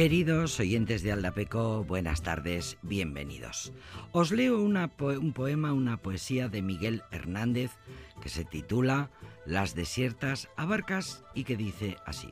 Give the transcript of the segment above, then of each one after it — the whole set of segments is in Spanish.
Queridos oyentes de Aldapeco, buenas tardes, bienvenidos. Os leo un poema, una poesía de Miguel Hernández que se titula Las desiertas abarcas y que dice así.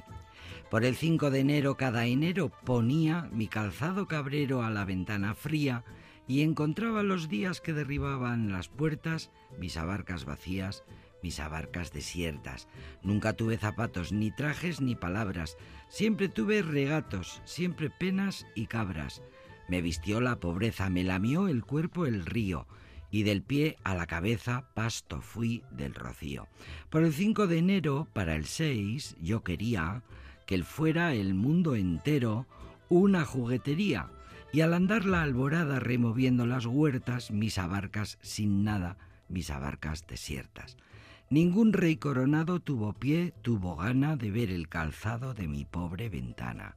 Por el 5 de enero cada enero ponía mi calzado cabrero a la ventana fría y encontraba los días que derribaban las puertas, mis abarcas vacías, mis abarcas desiertas. Nunca tuve zapatos, ni trajes, ni palabras. Siempre tuve regatos, siempre penas y cabras. Me vistió la pobreza, me lamió el cuerpo el río, y del pie a la cabeza pasto fui del rocío. Por el 5 de enero, para el 6, yo quería que él fuera el mundo entero una juguetería, y al andar la alborada removiendo las huertas, mis abarcas sin nada, mis abarcas desiertas. Ningún rey coronado tuvo pie, tuvo gana de ver el calzado de mi pobre ventana.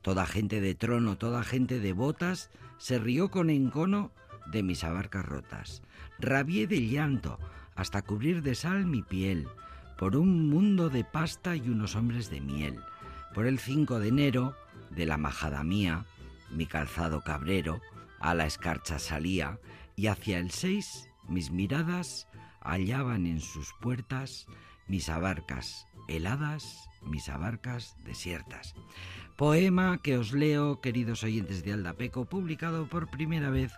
Toda gente de trono, toda gente de botas, se rió con encono de mis abarcas rotas. Rabié de llanto hasta cubrir de sal mi piel, por un mundo de pasta y unos hombres de miel. Por el 5 de enero, de la majada mía, mi calzado cabrero, a la escarcha salía, y hacia el 6 mis miradas hallaban en sus puertas mis abarcas heladas, mis abarcas desiertas. Poema que os leo, queridos oyentes de Aldapeco, publicado por primera vez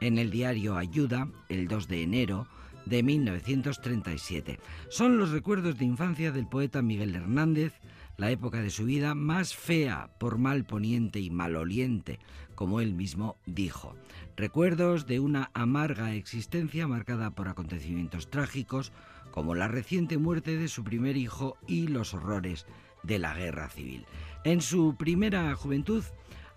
en el diario Ayuda el 2 de enero de 1937. Son los recuerdos de infancia del poeta Miguel Hernández, la época de su vida más fea por mal poniente y maloliente, como él mismo dijo. Recuerdos de una amarga existencia marcada por acontecimientos trágicos, como la reciente muerte de su primer hijo y los horrores de la guerra civil. En su primera juventud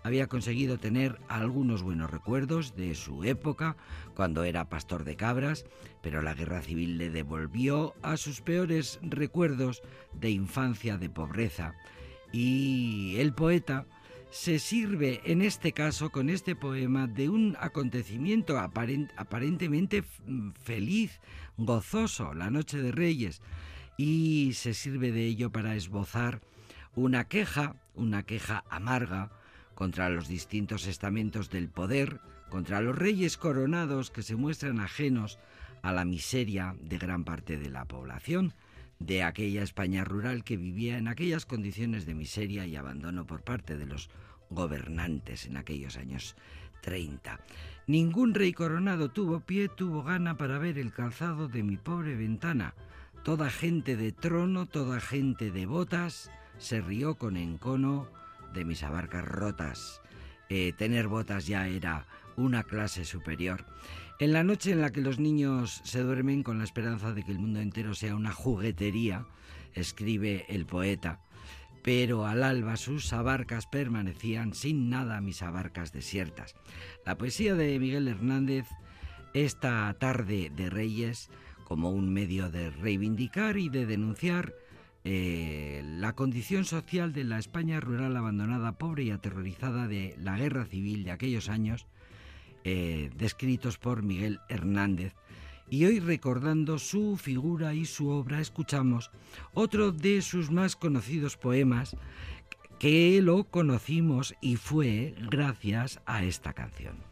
había conseguido tener algunos buenos recuerdos de su época, cuando era pastor de cabras, pero la guerra civil le devolvió a sus peores recuerdos de infancia de pobreza. Y el poeta se sirve en este caso con este poema de un acontecimiento aparentemente feliz, gozoso, la Noche de Reyes, y se sirve de ello para esbozar una queja, una queja amarga contra los distintos estamentos del poder, contra los reyes coronados que se muestran ajenos a la miseria de gran parte de la población, de aquella España rural que vivía en aquellas condiciones de miseria y abandono por parte de los gobernantes en aquellos años 30. Ningún rey coronado tuvo pie, tuvo gana para ver el calzado de mi pobre ventana. Toda gente de trono, toda gente de botas, se rió con encono de mis abarcas rotas. Eh, tener botas ya era una clase superior. En la noche en la que los niños se duermen con la esperanza de que el mundo entero sea una juguetería, escribe el poeta, pero al alba sus abarcas permanecían sin nada mis abarcas desiertas. La poesía de Miguel Hernández, esta tarde de Reyes, como un medio de reivindicar y de denunciar eh, la condición social de la España rural abandonada, pobre y aterrorizada de la guerra civil de aquellos años, eh, descritos por Miguel Hernández. Y hoy recordando su figura y su obra, escuchamos otro de sus más conocidos poemas que lo conocimos y fue gracias a esta canción.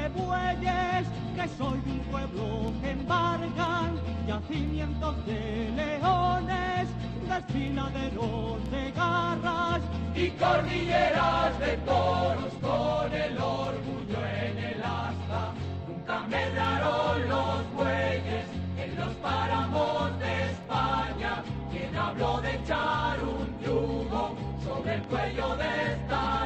que soy de un pueblo que embargan yacimientos de leones, despinaderos de garras y cordilleras de toros con el orgullo en el asta. Nunca medraron los bueyes en los páramos de España. Quien habló de echar un yugo sobre el cuello de esta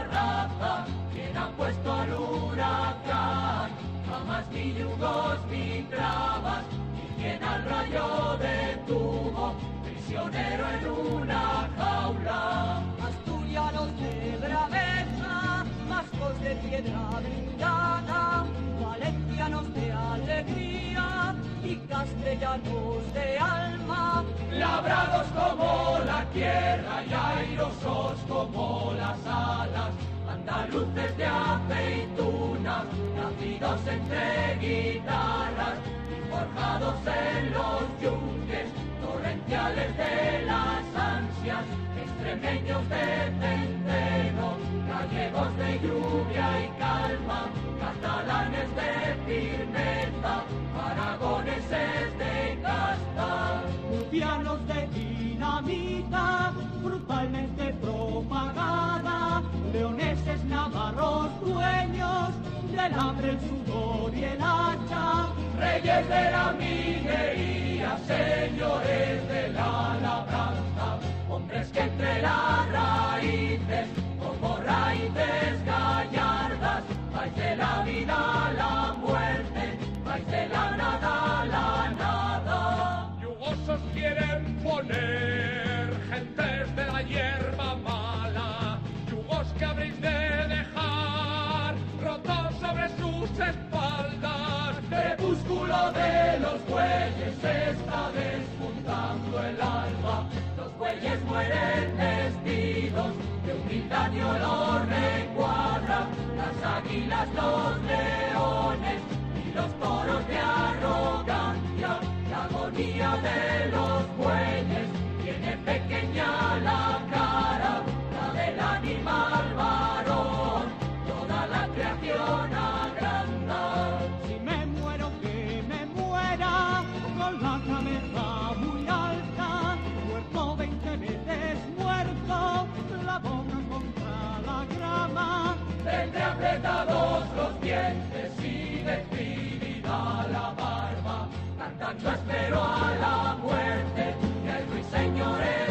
ni yugos ni trabas, ni quien al rayo detuvo, prisionero en una jaula. Asturianos de braveza, mascos de piedra brindada, valencianos de alegría y castellanos de alma, labrados como la tierra y airosos como las alas andaluces de aceitunas, nacidos entre guitarras y forjados en los yunques torrenciales de las ansias, extremeños de centeno, gallegos de lluvia y calma, catalanes de firmeza, aragoneses de casta, murcianos de dinamita, brutalmente propagada, leoneses navarros dueños del hambre, el sudor y el hacha, reyes de la minería, señores de la labranza, hombres que entre las raíces, como raíces De los bueyes está despuntando el alba. Los bueyes mueren vestidos de humildad y olor recuadra. Las águilas, los leones y los toros de arrogancia. La agonía de los bueyes tiene pequeña la Tendré apretados los dientes y despedida la barba, cantando espero a la muerte, y hay ruiseñores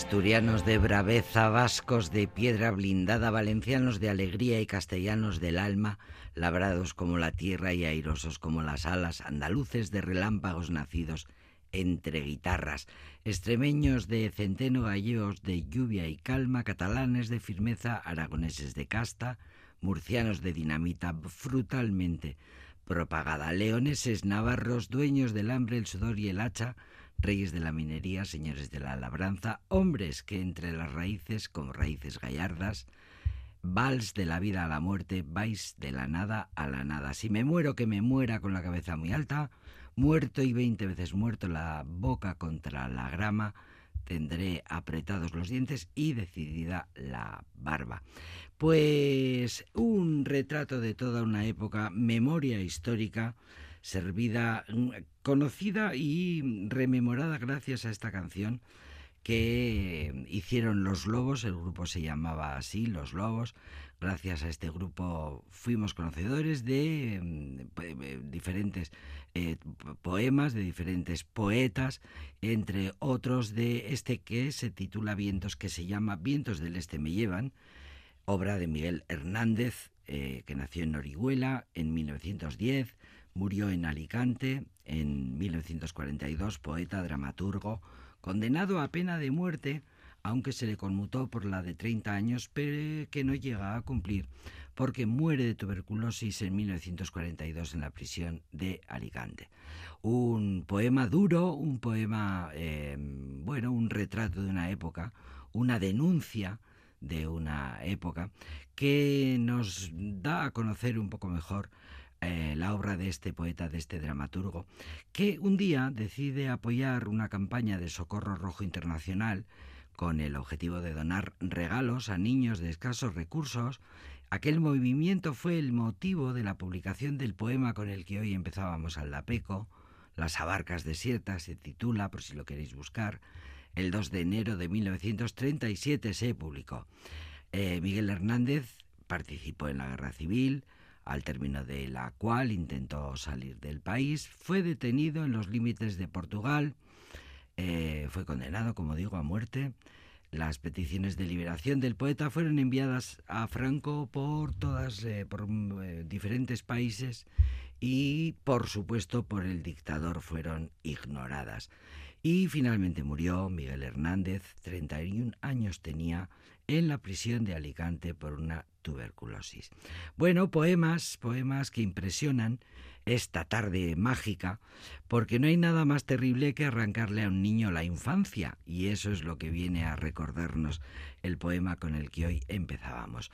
Asturianos de braveza, vascos de piedra blindada, valencianos de alegría y castellanos del alma, labrados como la tierra y airosos como las alas, andaluces de relámpagos nacidos entre guitarras, extremeños de centeno, gallegos de lluvia y calma, catalanes de firmeza, aragoneses de casta, murcianos de dinamita frutalmente propagada, leoneses navarros, dueños del hambre, el sudor y el hacha, reyes de la minería, señores de la labranza, hombres que entre las raíces, como raíces gallardas, vals de la vida a la muerte, vais de la nada a la nada. Si me muero, que me muera con la cabeza muy alta, muerto y veinte veces muerto, la boca contra la grama, tendré apretados los dientes y decidida la barba. Pues un retrato de toda una época, memoria histórica, servida, conocida y rememorada gracias a esta canción que hicieron Los Lobos, el grupo se llamaba así, Los Lobos. Gracias a este grupo fuimos conocedores de mm, diferentes eh, poemas, de diferentes poetas, entre otros de este que se titula Vientos, que se llama Vientos del Este me llevan, obra de Miguel Hernández, eh, que nació en Orihuela en 1910, murió en Alicante en 1942, poeta, dramaturgo, condenado a pena de muerte, aunque se le conmutó por la de 30 años, pero que no llega a cumplir, porque muere de tuberculosis en 1942 en la prisión de Alicante. Un poema duro, un poema, eh, bueno, un retrato de una época, una denuncia de una época que nos da a conocer un poco mejor eh, la obra de este poeta, de este dramaturgo, que un día decide apoyar una campaña de socorro rojo internacional con el objetivo de donar regalos a niños de escasos recursos. Aquel movimiento fue el motivo de la publicación del poema con el que hoy empezábamos al Lapeco, Las abarcas desiertas, se titula, por si lo queréis buscar. El 2 de enero de 1937 se publicó. Eh, Miguel Hernández participó en la guerra civil, al término de la cual intentó salir del país, fue detenido en los límites de Portugal, eh, fue condenado, como digo, a muerte. Las peticiones de liberación del poeta fueron enviadas a Franco por todas, eh, por eh, diferentes países y, por supuesto, por el dictador fueron ignoradas. Y finalmente murió Miguel Hernández, 31 años tenía, en la prisión de Alicante por una tuberculosis. Bueno, poemas, poemas que impresionan esta tarde mágica, porque no hay nada más terrible que arrancarle a un niño la infancia, y eso es lo que viene a recordarnos el poema con el que hoy empezábamos.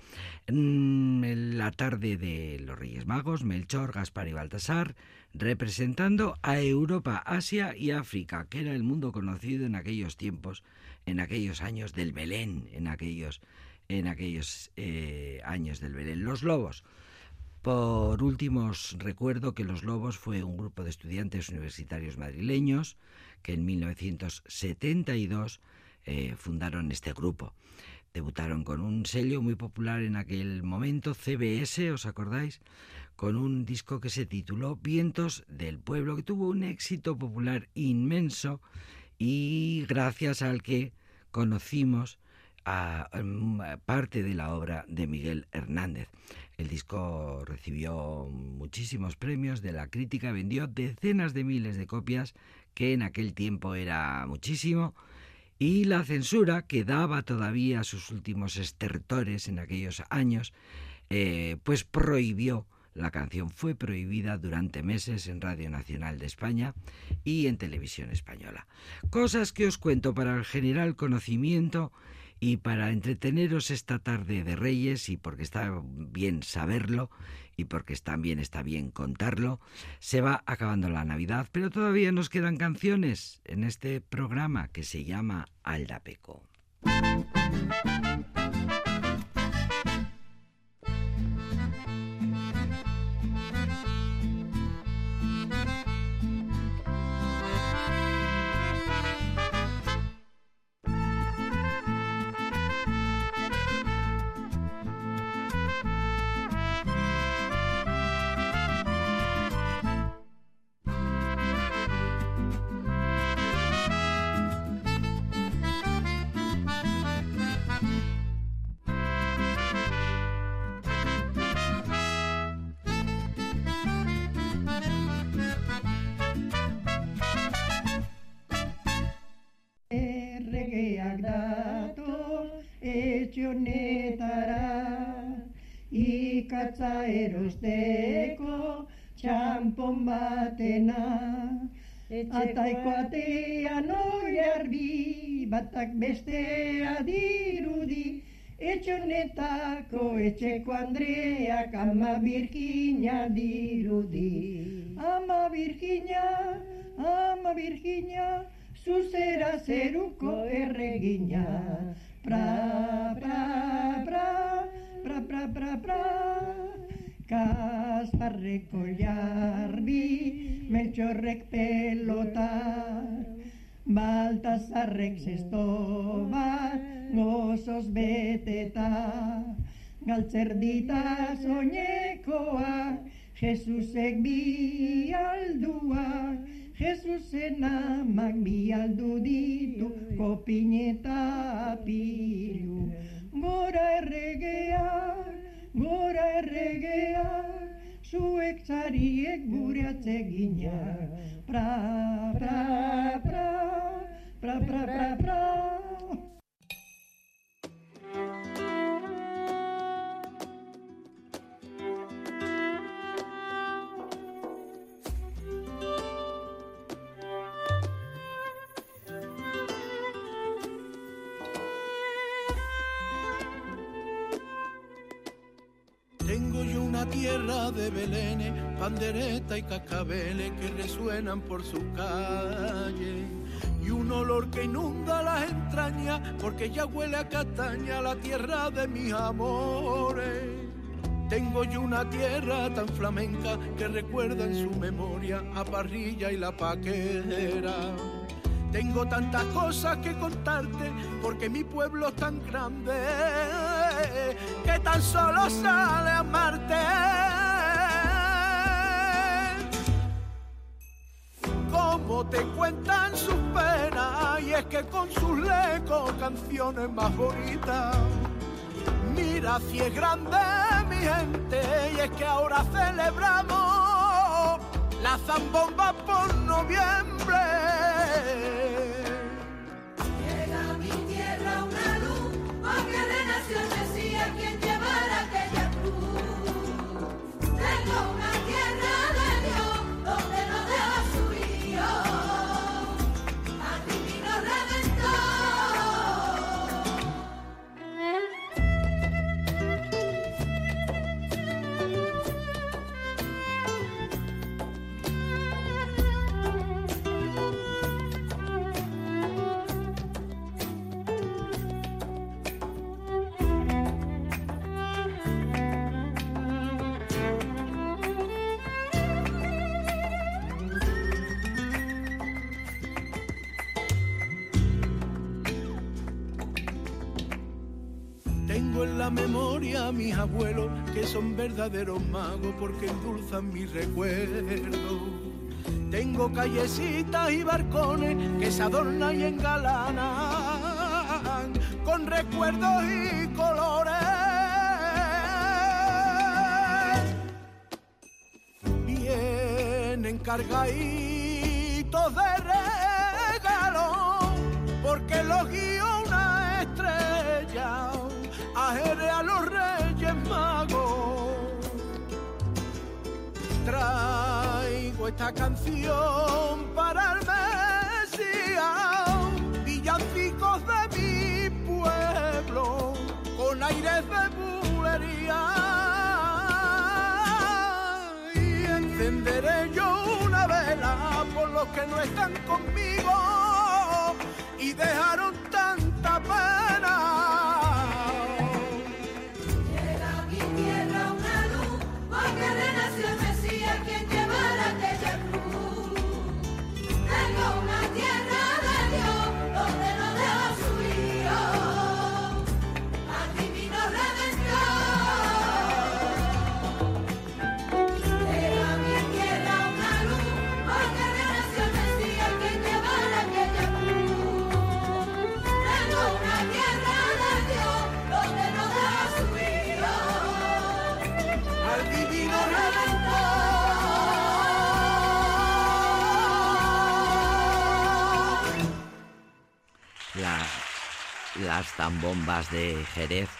En la tarde de los Reyes Magos, Melchor, Gaspar y Baltasar, representando a Europa, Asia y África, que era el mundo conocido en aquellos tiempos, en aquellos años del Belén, en aquellos en aquellos eh, años del Belén. Los Lobos. Por último, os recuerdo que Los Lobos fue un grupo de estudiantes universitarios madrileños que en 1972 eh, fundaron este grupo. Debutaron con un sello muy popular en aquel momento, CBS, ¿os acordáis? Con un disco que se tituló Vientos del Pueblo, que tuvo un éxito popular inmenso y gracias al que conocimos a, parte de la obra de Miguel Hernández. El disco recibió muchísimos premios de la crítica, vendió decenas de miles de copias, que en aquel tiempo era muchísimo, y la censura, que daba todavía sus últimos estertores en aquellos años, eh, pues prohibió la canción fue prohibida durante meses en Radio Nacional de España y en Televisión Española. Cosas que os cuento para el general conocimiento y para entreteneros esta tarde de Reyes, y porque está bien saberlo, y porque también está bien contarlo, se va acabando la Navidad, pero todavía nos quedan canciones en este programa que se llama Aldapeco. Ikatza erosteko txampon batena. Ataiko atean oi arbi, batak bestea dirudi, etxonetako etxeko Andreak ama birkina dirudi. Ama birkina, ama birkina, zuzera zeruko erregina. Pra, pra, pra, pra, pra, pra, pra. Kasparreko jarbi, meltxorrek pelotar. Baltazarrek zesto bat, gozoz beteta. Galtzerdita soñekoa, Jesusek bi aldua, Jesusen amak bi aldu ditu, kopineta pilu. Gora erregea, gora erregea, zuek zariek gure atzegina. Pra, pra, pra, pra, pra, pra, pra. De Belén, pandereta y cascabeles que resuenan por su calle. Y un olor que inunda las entrañas, porque ya huele a castaña la tierra de mis amores. Tengo yo una tierra tan flamenca que recuerda en su memoria a Parrilla y la Paquera. Tengo tantas cosas que contarte porque mi pueblo es tan grande que tan solo sale a amarte. Como te cuentan sus penas y es que con sus lecos canciones más bonitas. Mira si es grande mi gente y es que ahora celebramos la zambomba por noviembre. Memoria a mis abuelos, que son verdaderos magos porque endulzan mi recuerdo. Tengo callecitas y barcones que se adornan y engalanan con recuerdos y colores. Vienen cargaditos de regalo porque los guío una estrella a los reyes magos. Traigo esta canción para el Mesías, villancicos de mi pueblo, con aires de bulería. Y encenderé yo una vela por los que no están conmigo y dejaron las zambombas de Jerez.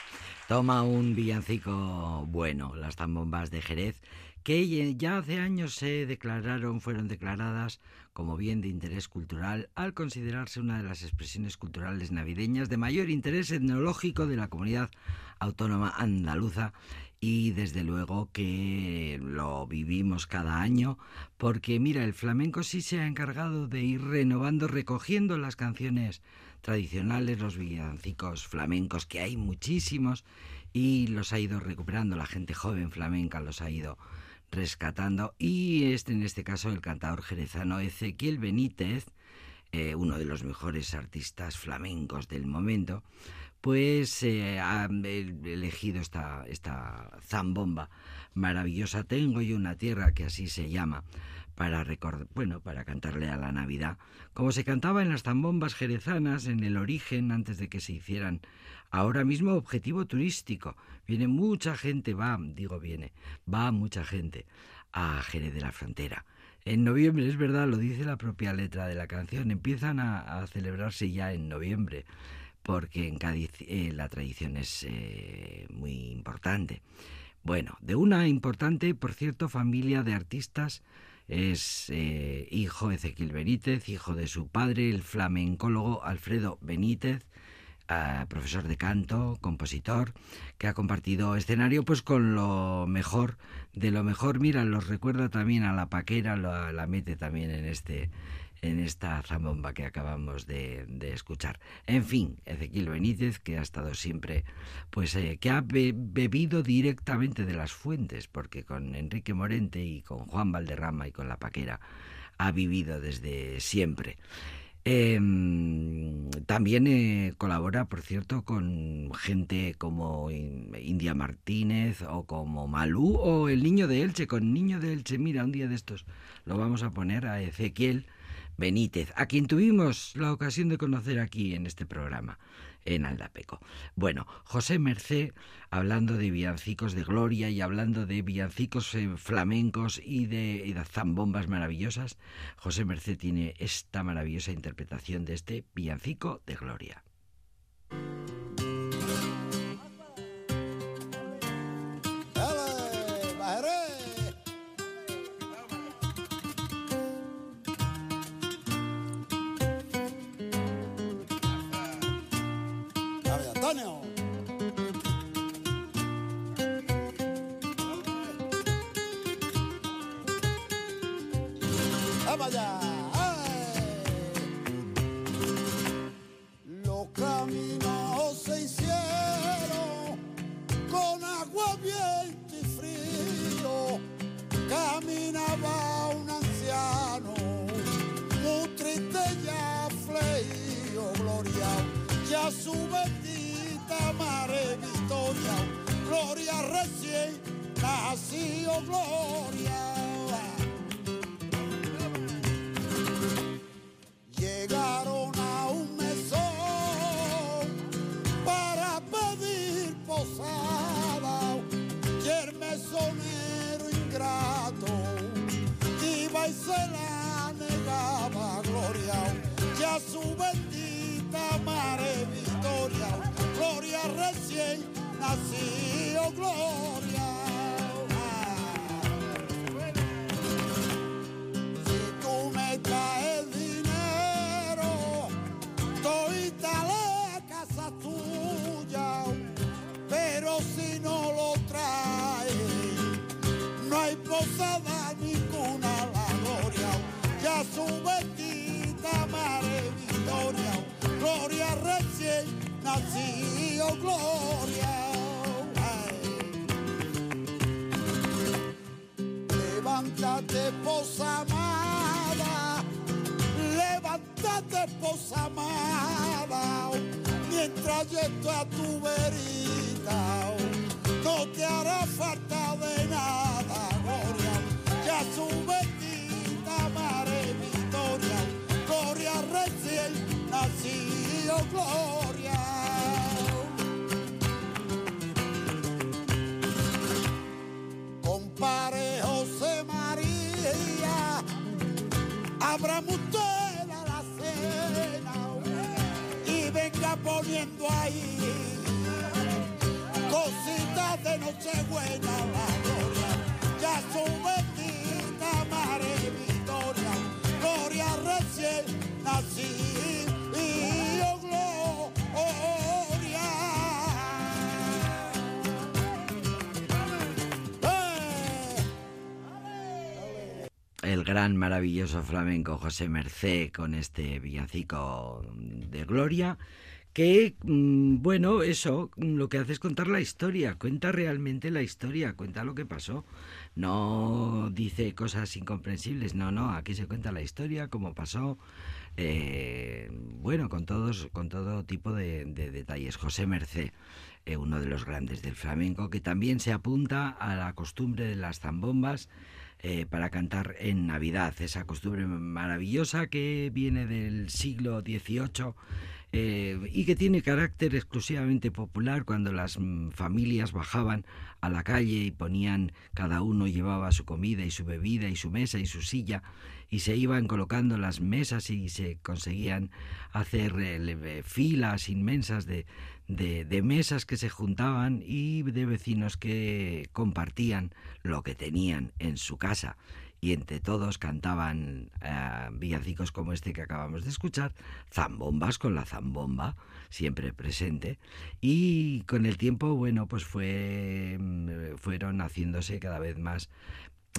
Toma un villancico bueno, las zambombas de Jerez, que ya hace años se declararon, fueron declaradas como bien de interés cultural al considerarse una de las expresiones culturales navideñas de mayor interés etnológico de la comunidad autónoma andaluza y desde luego que lo vivimos cada año porque mira, el flamenco sí se ha encargado de ir renovando, recogiendo las canciones tradicionales, los villancicos flamencos, que hay muchísimos, y los ha ido recuperando, la gente joven flamenca los ha ido rescatando, y este en este caso el cantador jerezano Ezequiel Benítez, eh, uno de los mejores artistas flamencos del momento, pues eh, ha elegido esta, esta zambomba maravillosa. Tengo yo una tierra que así se llama, para recordar, bueno, para cantarle a la Navidad, como se cantaba en las zambombas jerezanas en el origen antes de que se hicieran. Ahora mismo objetivo turístico. Viene mucha gente, va, digo viene, va mucha gente a Jerez de la Frontera. En noviembre, es verdad, lo dice la propia letra de la canción, empiezan a, celebrarse ya en noviembre, porque en Cádiz eh, la tradición es eh, muy importante. Bueno, de una importante, por cierto, familia de artistas es eh, hijo Ezequiel Benítez, hijo de su padre, el flamencólogo Alfredo Benítez, profesor de canto, compositor, que ha compartido escenario pues con lo mejor de lo mejor. Mira, los recuerda también a la paquera, la mete también en este en esta zambomba que acabamos de, escuchar. En fin, Ezequiel Benítez, que ha estado siempre, pues eh, que ha bebido directamente de las fuentes, porque con Enrique Morente y con Juan Valderrama y con La Paquera ha vivido desde siempre. Em, también eh, colabora, por cierto, con gente como India Martínez o como Malú o el Niño de Elche, con Niño de Elche. Mira, un día de estos lo vamos a poner a Ezequiel Benítez, a quien tuvimos la ocasión de conocer aquí en este programa, en Aldapeco. Bueno, José Mercé, hablando de villancicos de gloria y hablando de villancicos eh, flamencos y de, y de zambombas maravillosas, José Mercé tiene esta maravillosa interpretación de este villancico de gloria. Maravilloso flamenco José Mercé con este villancico de gloria que, mm, bueno, eso lo que hace es contar la historia, cuenta realmente la historia, cuenta lo que pasó. No dice cosas incomprensibles, no, no, aquí se cuenta la historia, cómo pasó, eh, bueno, con, todos, con todo tipo de, detalles. José Mercé, eh, uno de los grandes del flamenco, que también se apunta a la costumbre de las zambombas, eh, para cantar en Navidad, esa costumbre maravillosa que viene del siglo XVIII eh, y que tiene carácter exclusivamente popular cuando las mm, familias bajaban a la calle y ponían, cada uno llevaba su comida y su bebida y su mesa y su silla y se iban colocando las mesas y se conseguían hacer eh, filas inmensas de, de, mesas que se juntaban y de vecinos que compartían lo que tenían en su casa y entre todos cantaban eh, villancicos como este que acabamos de escuchar, zambombas con la zambomba siempre presente. Y con el tiempo bueno pues fue mm, fueron haciéndose cada vez más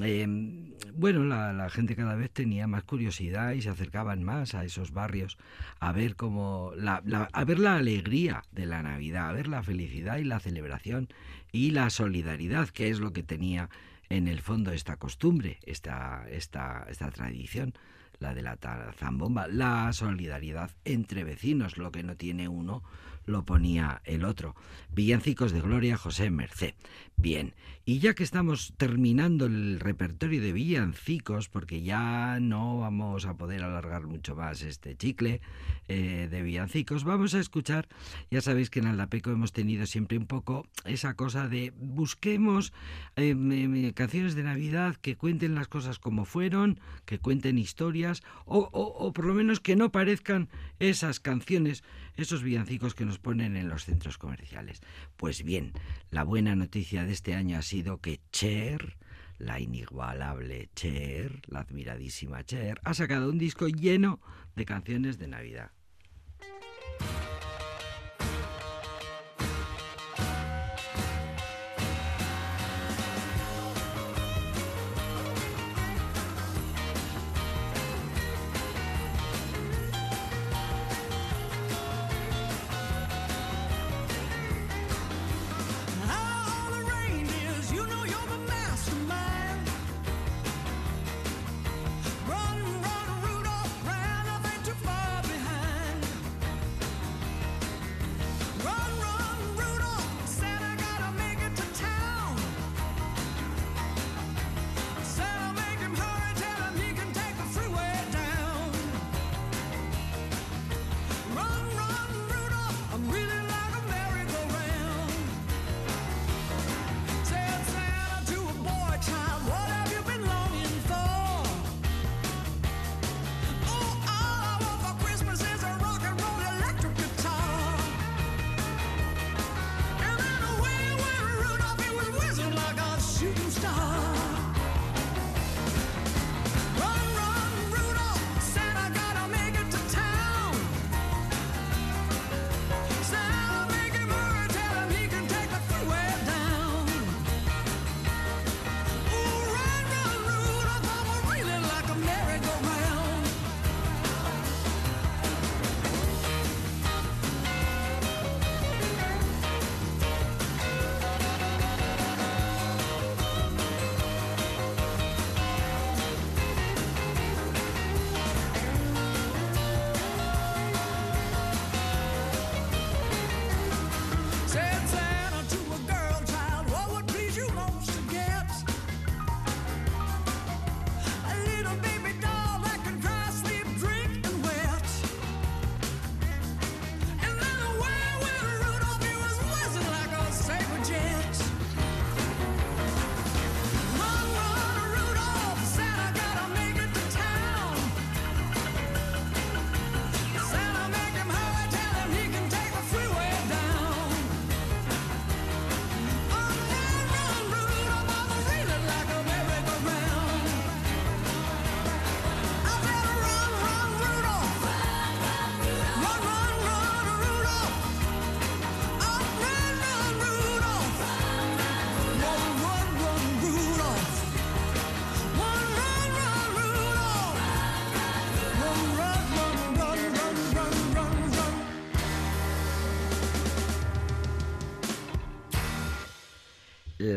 Em, bueno, la, gente cada vez tenía más curiosidad y se acercaban más a esos barrios a ver cómo a ver la alegría de la Navidad, a ver la felicidad y la celebración y la solidaridad, que es lo que tenía en el fondo esta costumbre, esta, esta, esta tradición, la de la zambomba, la solidaridad entre vecinos, lo que no tiene uno lo ponía el otro. Villancicos de Gloria José Merced. Bien, y ya que estamos terminando el repertorio de villancicos, porque ya no vamos a poder alargar mucho más este chicle eh, de villancicos, vamos a escuchar, ya sabéis que en Aldapeco hemos tenido siempre un poco esa cosa de busquemos eh, canciones de Navidad que cuenten las cosas como fueron, que cuenten historias, o, o por lo menos que no parezcan esas canciones, esos villancicos que nos ponen en los centros comerciales. Pues bien, la buena noticia de este año ha sido que Cher, la inigualable Cher, la admiradísima Cher, ha sacado un disco lleno de canciones de Navidad.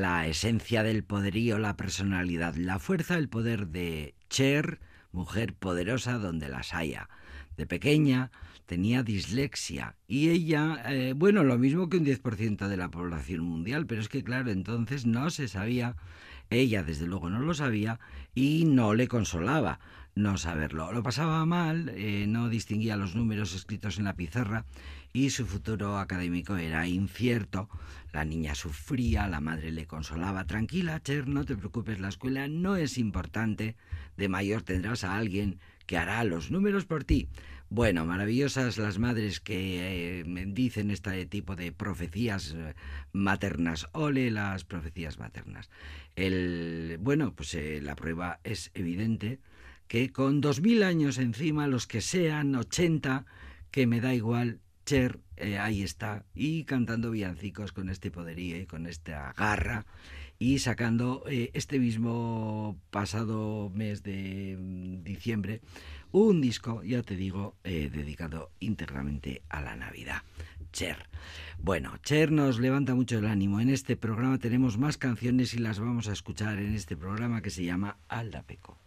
La esencia del poderío, la personalidad, la fuerza, el poder de Cher, mujer poderosa donde las haya. De pequeña tenía dislexia y ella, eh, bueno, lo mismo que un 10% de la población mundial, pero es que claro, entonces no se sabía, ella desde luego no lo sabía y no le consolaba no saberlo. Lo pasaba mal, eh, no distinguía los números escritos en la pizarra y su futuro académico era incierto. La niña sufría, la madre le consolaba. Tranquila, Cher, no te preocupes, la escuela no es importante. De mayor tendrás a alguien que hará los números por ti. Bueno, maravillosas las madres que eh, dicen este tipo de profecías eh, maternas. Ole las profecías maternas. El, bueno, pues eh, la prueba es evidente que con dos mil años encima, los que sean 80, que me da igual, Cher ahí está, y cantando villancicos con este poderío y con esta garra, y sacando este mismo pasado mes de mm, diciembre un disco, ya te digo, eh, dedicado íntegramente a la Navidad. Cher. Bueno, Cher nos levanta mucho el ánimo. En este programa tenemos más canciones y las vamos a escuchar en este programa que se llama Aldapeco.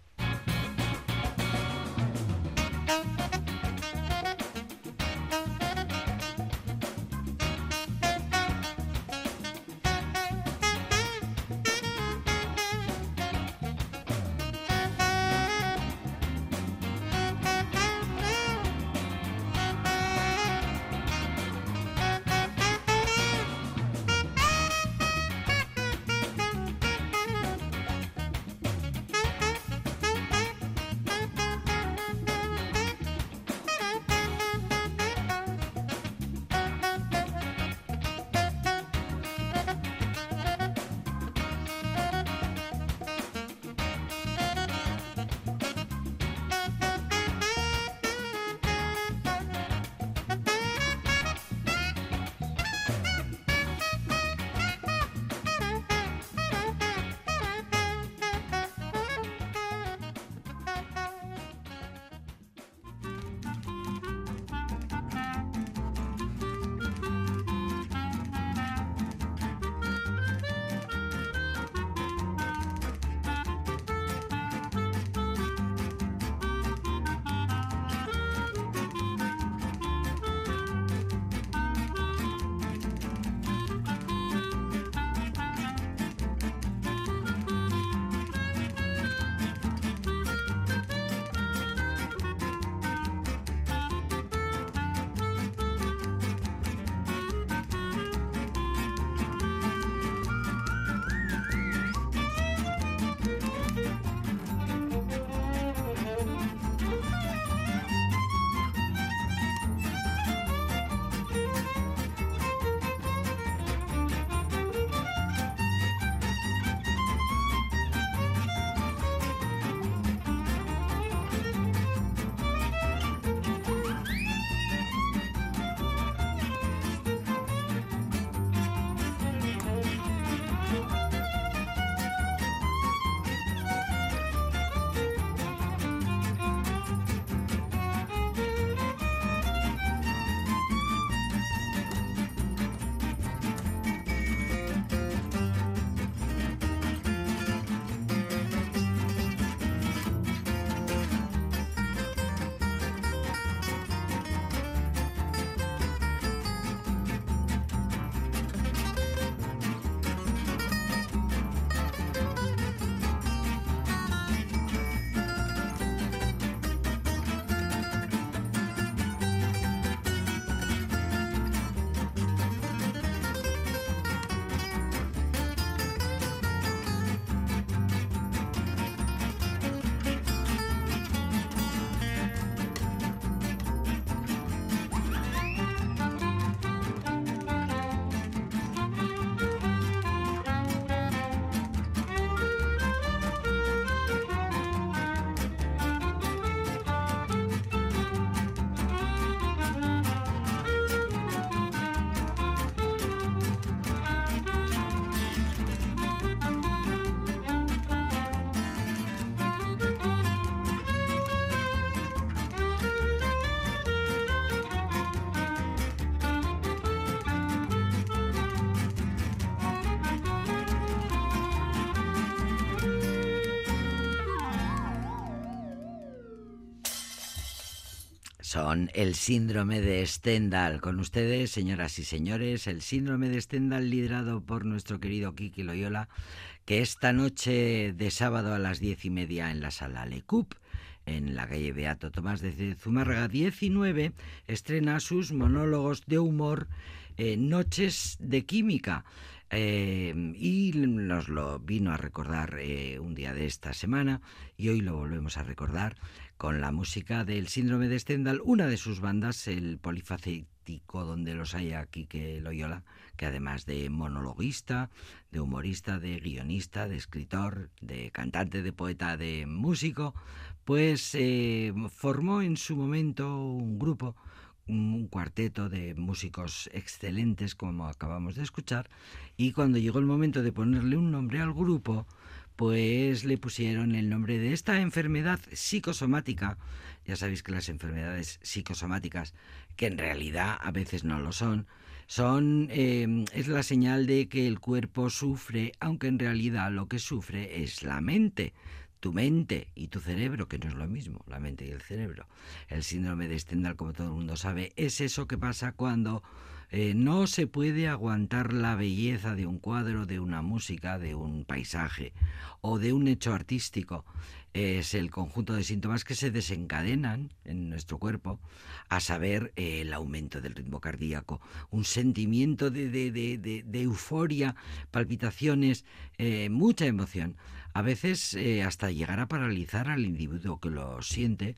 Son el síndrome de Stendhal. Con ustedes, señoras y señores, el síndrome de Stendhal liderado por nuestro querido Kiki Loyola, que esta noche de sábado a las diez y media en la sala Le Coup, en la calle Beato Tomás de Zumárraga 19, estrena sus monólogos de humor eh, Noches de Química. Eh, y nos lo vino a recordar eh, un día de esta semana y hoy lo volvemos a recordar con la música del síndrome de Stendhal, una de sus bandas, el polifacético donde los hay aquí que Loyola, que además de monologuista, de humorista, de guionista, de escritor, de cantante, de poeta, de músico, pues eh, formó en su momento un grupo un cuarteto de músicos excelentes como acabamos de escuchar y cuando llegó el momento de ponerle un nombre al grupo pues le pusieron el nombre de esta enfermedad psicosomática. Ya sabéis que las enfermedades psicosomáticas, que en realidad a veces no lo son, son eh, es la señal de que el cuerpo sufre, aunque en realidad lo que sufre es la mente tu mente y tu cerebro, que no es lo mismo, la mente y el cerebro. El síndrome de Stendhal, como todo el mundo sabe, es eso que pasa cuando eh, no se puede aguantar la belleza de un cuadro, de una música, de un paisaje o de un hecho artístico. Es el conjunto de síntomas que se desencadenan en nuestro cuerpo, a saber, eh, el aumento del ritmo cardíaco, un sentimiento de, euforia, palpitaciones, eh, mucha emoción, a veces hasta llegar a paralizar al individuo que lo siente,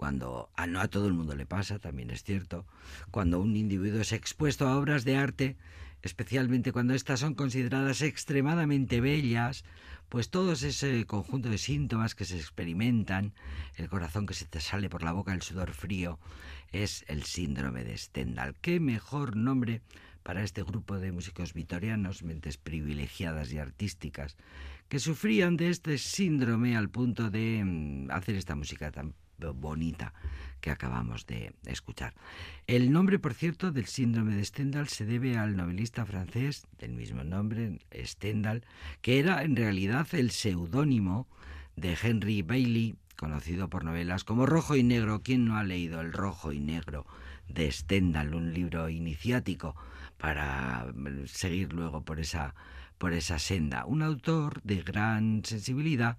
cuando a no a todo el mundo le pasa, también es cierto, cuando un individuo es expuesto a obras de arte, especialmente cuando éstas son consideradas extremadamente bellas, pues todo ese conjunto de síntomas que se experimentan, el corazón que se te sale por la boca, el sudor frío, es el síndrome de Stendhal. ¿Qué mejor nombre para este grupo de músicos vitorianos, mentes privilegiadas y artísticas, que sufrían de este síndrome al punto de mm, hacer esta música tan bonita que acabamos de escuchar. El nombre, por cierto, del síndrome de Stendhal se debe al novelista francés del mismo nombre, Stendhal, que era en realidad el seudónimo de Henry Bailey, conocido por novelas como Rojo y Negro. ¿Quién no ha leído El Rojo y Negro de Stendhal, un libro iniciático para seguir luego por esa, por esa senda? Un autor de gran sensibilidad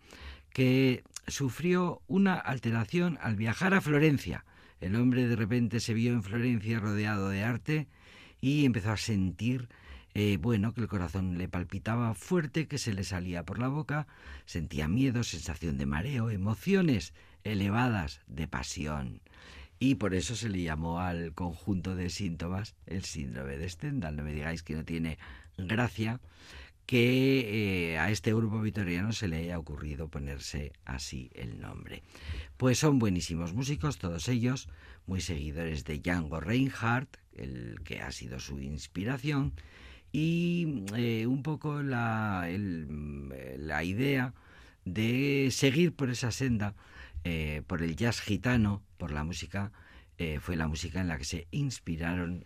que sufrió una alteración al viajar a Florencia. El hombre de repente se vio en Florencia rodeado de arte y empezó a sentir, eh, bueno, que el corazón le palpitaba fuerte, que se le salía por la boca, sentía miedo, sensación de mareo, emociones elevadas de pasión. Y por eso se le llamó al conjunto de síntomas el síndrome de Stendhal. No me digáis que no tiene gracia que eh, a este grupo vitoriano se le haya ocurrido ponerse así el nombre. Pues son buenísimos músicos, todos ellos, muy seguidores de Django Reinhardt, el que ha sido su inspiración, y eh, un poco la, la, idea de seguir por esa senda, eh, por el jazz gitano, por la música fue la música en la que se inspiraron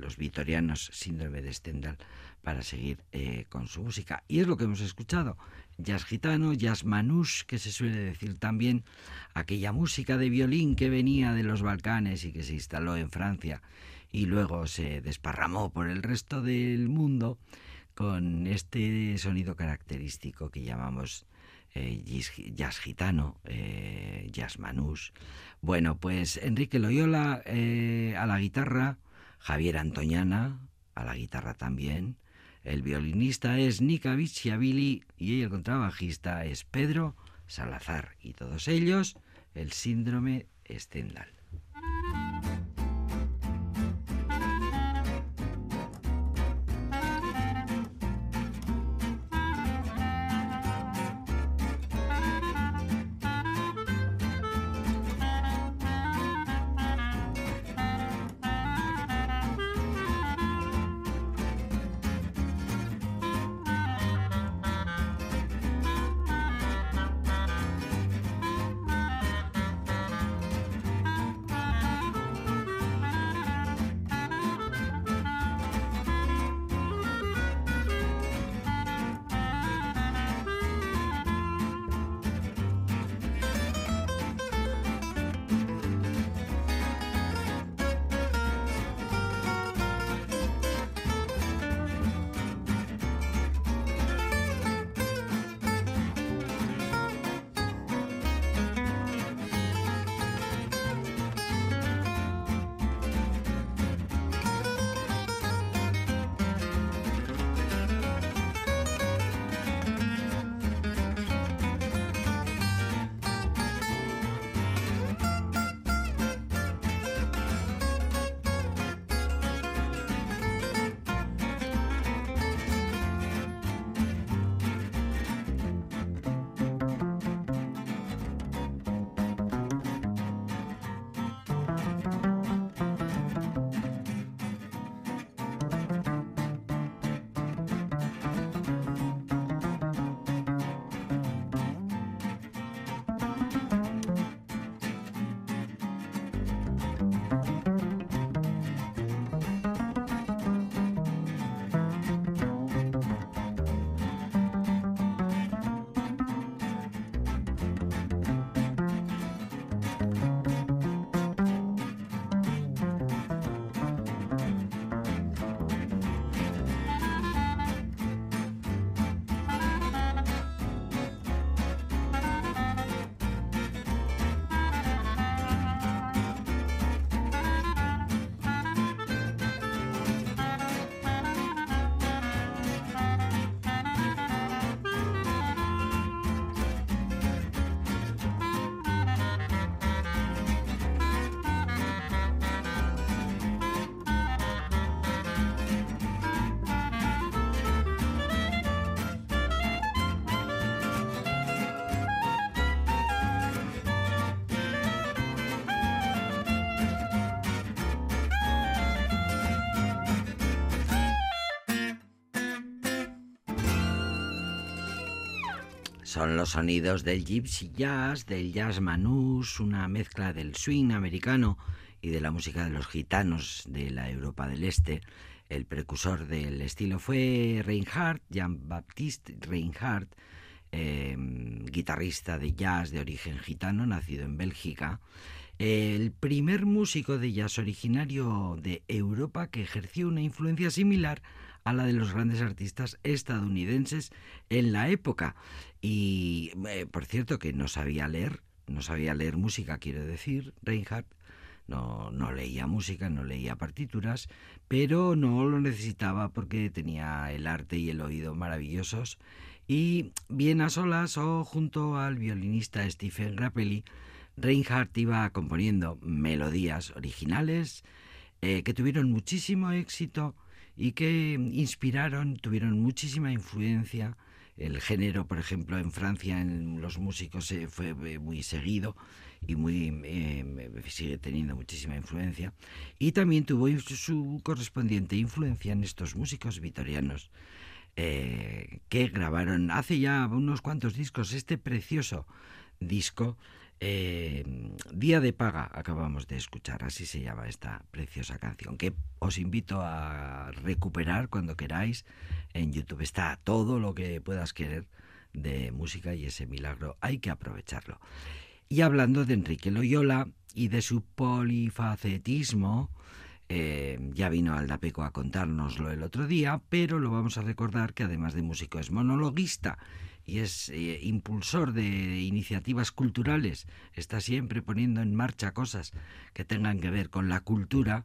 los vitorianos síndrome de Stendhal para seguir eh, con su música. Y es lo que hemos escuchado. Jazz gitano, jazz manouche, que se suele decir también, aquella música de violín que venía de los Balcanes y que se instaló en Francia y luego se desparramó por el resto del mundo con este sonido característico que llamamos eh, jazz gitano, eh, jazz manouche. Bueno, pues Enrique Loyola a la guitarra, Javier Antoñana a la guitarra también, el violinista es Nika Viciabili y el contrabajista es Pedro Salazar y todos ellos el síndrome Stendhal. Son los sonidos del gypsy jazz, del jazz manús, una mezcla del swing americano y de la música de los gitanos de la Europa del Este. El precursor del estilo fue Reinhardt, Jean-Baptiste Reinhardt, em, guitarrista de jazz de origen gitano, nacido en Bélgica. El primer músico de jazz originario de Europa que ejerció una influencia similar a la de los grandes artistas estadounidenses en la época. Y, eh, por cierto, que no sabía leer, no sabía leer música, quiero decir, Reinhardt. No, no leía música, no leía partituras, pero no lo necesitaba porque tenía el arte y el oído maravillosos. Y bien a solas o junto al violinista Stephen Grappelli, Reinhardt iba componiendo melodías originales eh, que tuvieron muchísimo éxito y que inspiraron, tuvieron muchísima influencia. El género, por ejemplo, en Francia en los músicos eh, fue eh, muy seguido y muy eh, sigue teniendo muchísima influencia. Y también tuvo su correspondiente influencia en estos músicos vitorianos que grabaron hace ya unos cuantos discos este precioso disco eh, Día de Paga acabamos de escuchar, así se llama esta preciosa canción, que os invito a recuperar cuando queráis. En YouTube está todo lo que puedas querer de música y ese milagro hay que aprovecharlo. Y hablando de Enrique Loyola y de su polifacetismo, eh, ya vino Aldapeco a contárnoslo el otro día, pero lo vamos a recordar que además de músico es monologuista y es eh, impulsor de iniciativas culturales, está siempre poniendo en marcha cosas que tengan que ver con la cultura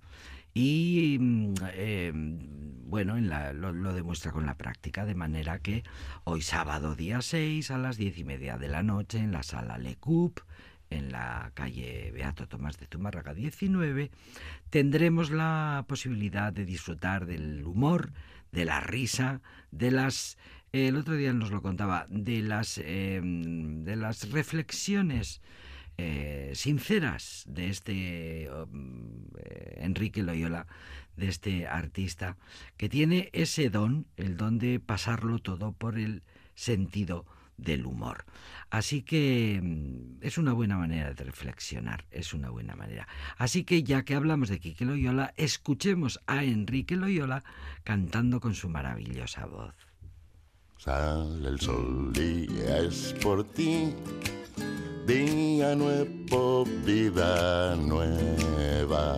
y mm, eh, bueno, lo, demuestra con la práctica, de manera que hoy sábado día 6 a las diez y media de la noche en la sala Le Coup, en la calle Beato Tomás de Zumárraga 19, tendremos la posibilidad de disfrutar del humor, de la risa, de las el otro día nos lo contaba, de las, em, de las reflexiones eh, sinceras de este um, eh, Enrique Loyola, de este artista, que tiene ese don, el don de pasarlo todo por el sentido del humor. Así que em, es una buena manera de reflexionar, es una buena manera. Así que ya que hablamos de Quique Loyola, escuchemos a Enrique Loyola cantando con su maravillosa voz. Sale el sol y es por ti. Día nuevo, vida nueva.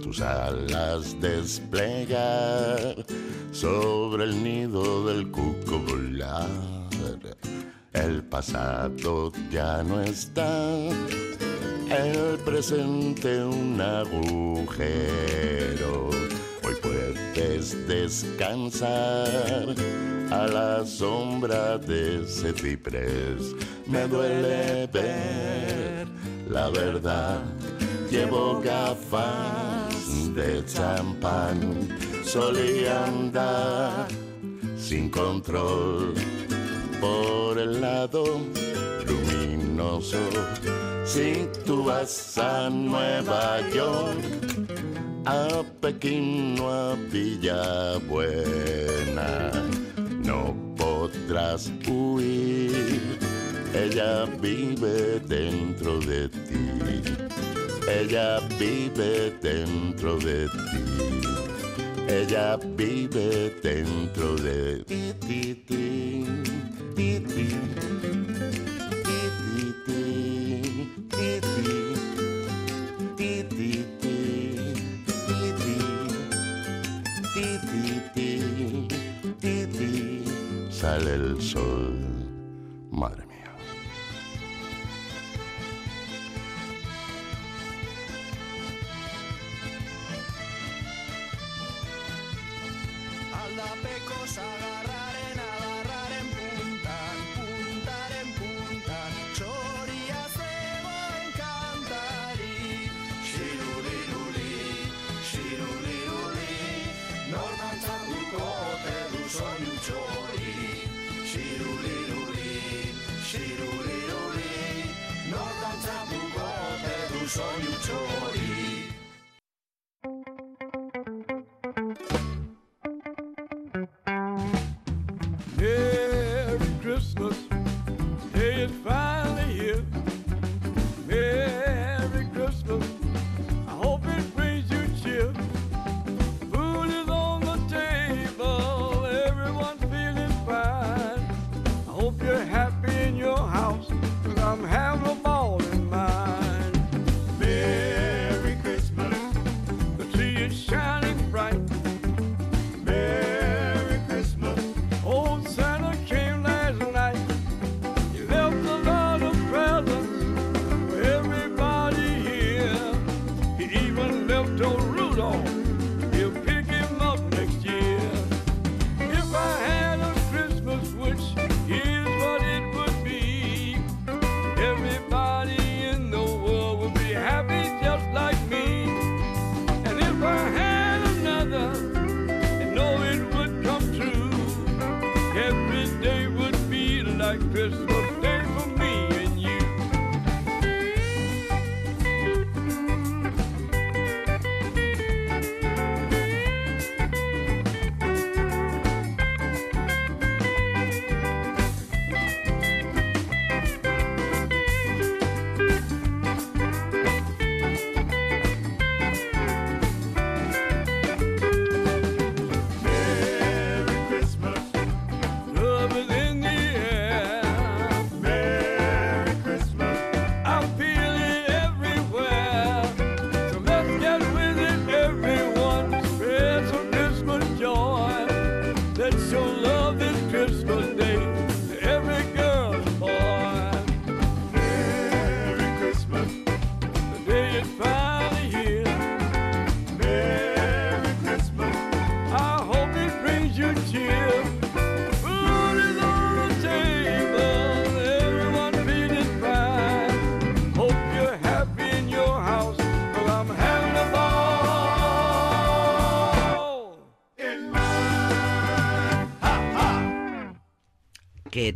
Tus alas desplegar sobre el nido del cuco volar. El pasado ya no está, el presente un agujero. Hoy puedes descansar a la sombra de ese. Me duele ver la verdad. Llevo gafas de champán. Solía andar sin control por el lado luminoso. Si tú vas a Nueva York, a Pekín o a Villabuena no podrás huir. Ella vive dentro de ti. Ella vive dentro de ti. Ella vive dentro de ti. sale el sol. Madre mía. Aldapecos agarraren, agarraren, puntan, puntaren, puntan, txoria zegoen kantari. Xiruliruli, xiruliruli, nortan txatuko ote du soinutxo.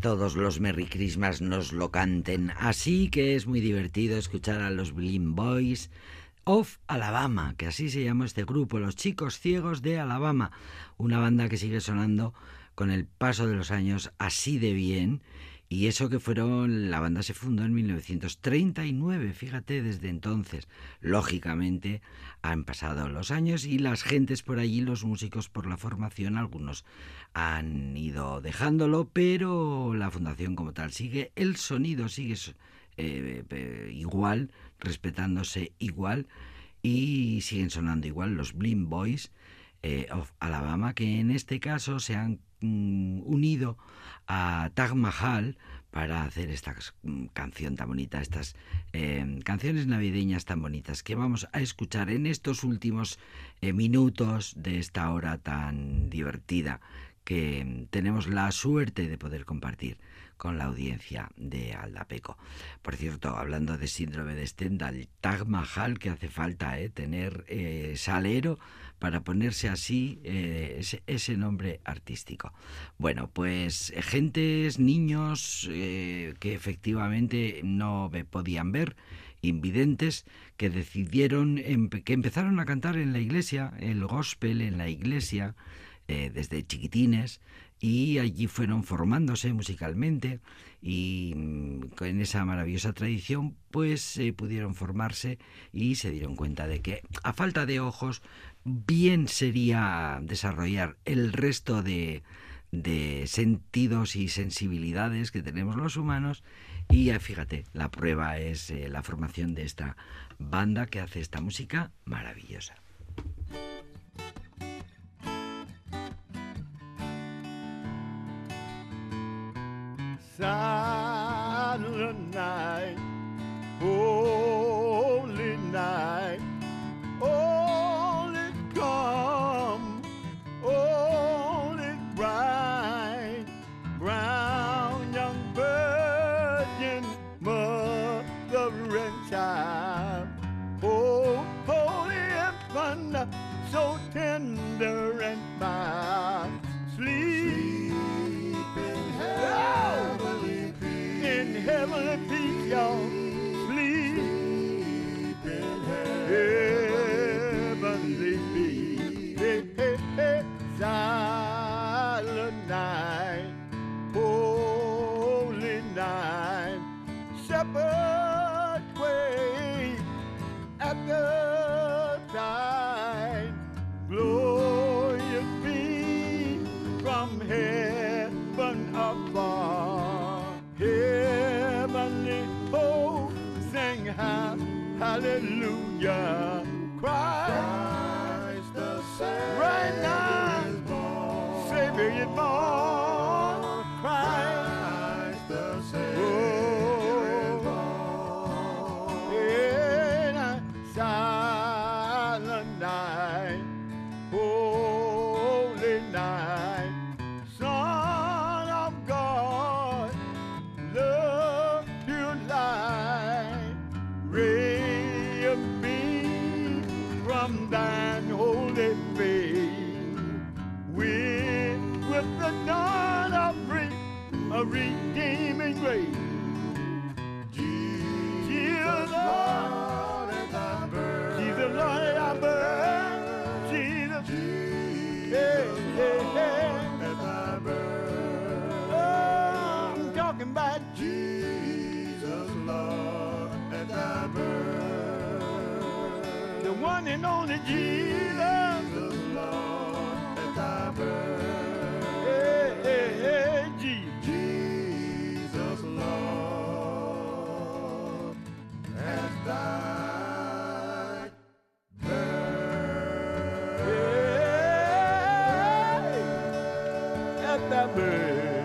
Todos los Merry Christmas nos lo canten. Así que es muy divertido escuchar a los Blind Boys of Alabama, que así se llama este grupo, los chicos ciegos de Alabama, una banda que sigue sonando con el paso de los años así de bien. Y eso que fueron, la banda se fundó en 1939, fíjate, desde entonces. Lógicamente han pasado los años y las gentes por allí, los músicos por la formación, algunos han ido dejándolo, pero la fundación como tal sigue, el sonido sigue eh, igual, respetándose igual y siguen sonando igual los Blind Boys eh, of Alabama, que en este caso se han mm, unido a Taj Mahal para hacer esta mm, canción tan bonita, estas eh, canciones navideñas tan bonitas que vamos a escuchar en estos últimos minutos de esta hora tan divertida que tenemos la suerte de poder compartir con la audiencia de Aldapeco. Por cierto, hablando de síndrome de Stendhal, Taj Mahal, que hace falta ¿eh? tener eh, salero para ponerse así eh, ese, nombre artístico. Bueno, pues gentes, niños que efectivamente no podían ver, invidentes, que decidieron, que empezaron a cantar en la iglesia, el gospel en la iglesia, eh, desde chiquitines y allí fueron formándose musicalmente y mm, con esa maravillosa tradición pues eh, pudieron formarse y se dieron cuenta de que a falta de ojos bien sería desarrollar el resto de, sentidos y sensibilidades que tenemos los humanos y fíjate, la prueba es eh, la formación de esta banda que hace esta música maravillosa. Silent night, também.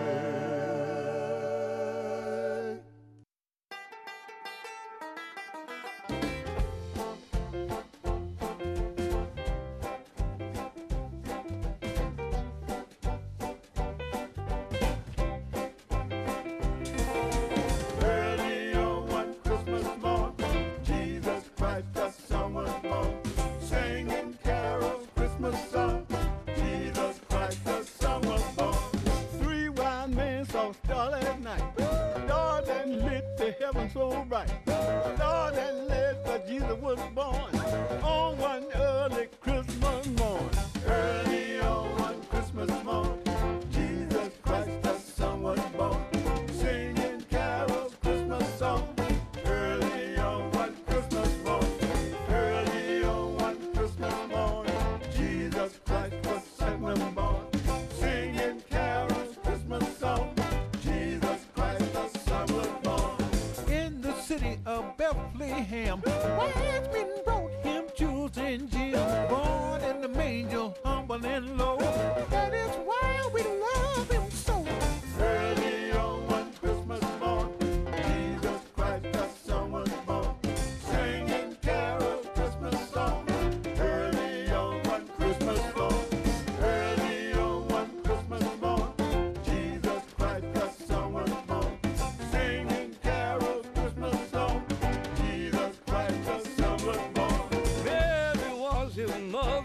Bethlehem.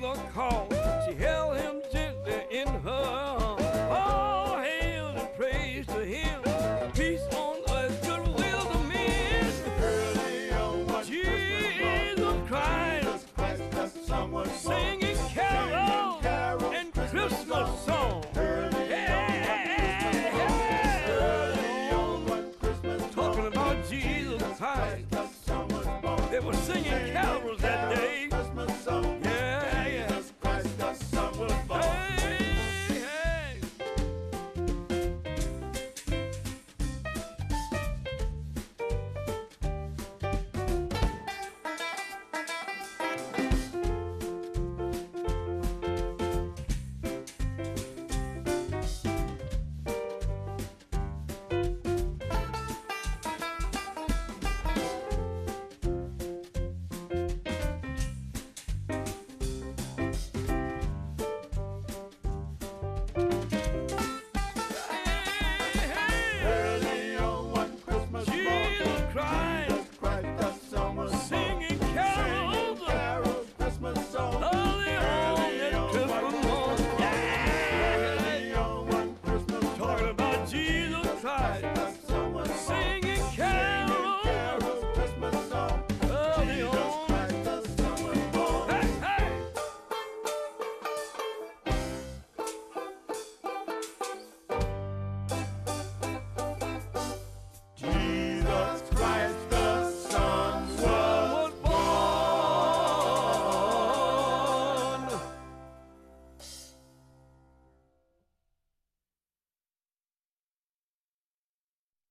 the call.